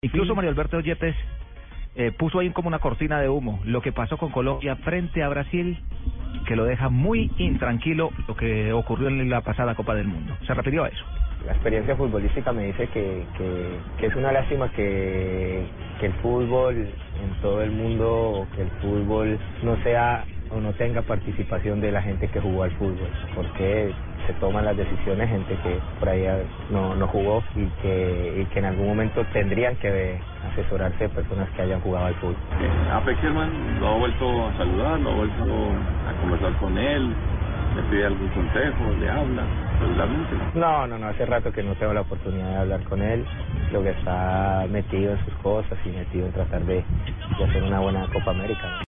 Incluso Mario Alberto Yepes eh, puso ahí como una cortina de humo lo que pasó con Colombia frente a Brasil, que lo deja muy intranquilo lo que ocurrió en la pasada Copa del Mundo. Se refirió a eso. La experiencia futbolística me dice que, que, que es una lástima que, que el fútbol en todo el mundo, que el fútbol no sea o no tenga participación de la gente que jugó al fútbol, porque se toman las decisiones gente que por ahí no, no jugó y que, y que en algún momento tendrían que asesorarse de personas que hayan jugado al fútbol. Eh, a Peckerman lo ha vuelto a saludar, lo ha vuelto a conversar con él, le pide algún consejo, le habla. No, no, no, hace rato que no tengo la oportunidad de hablar con él, lo que está metido en sus cosas y metido en tratar de, de hacer una buena Copa América.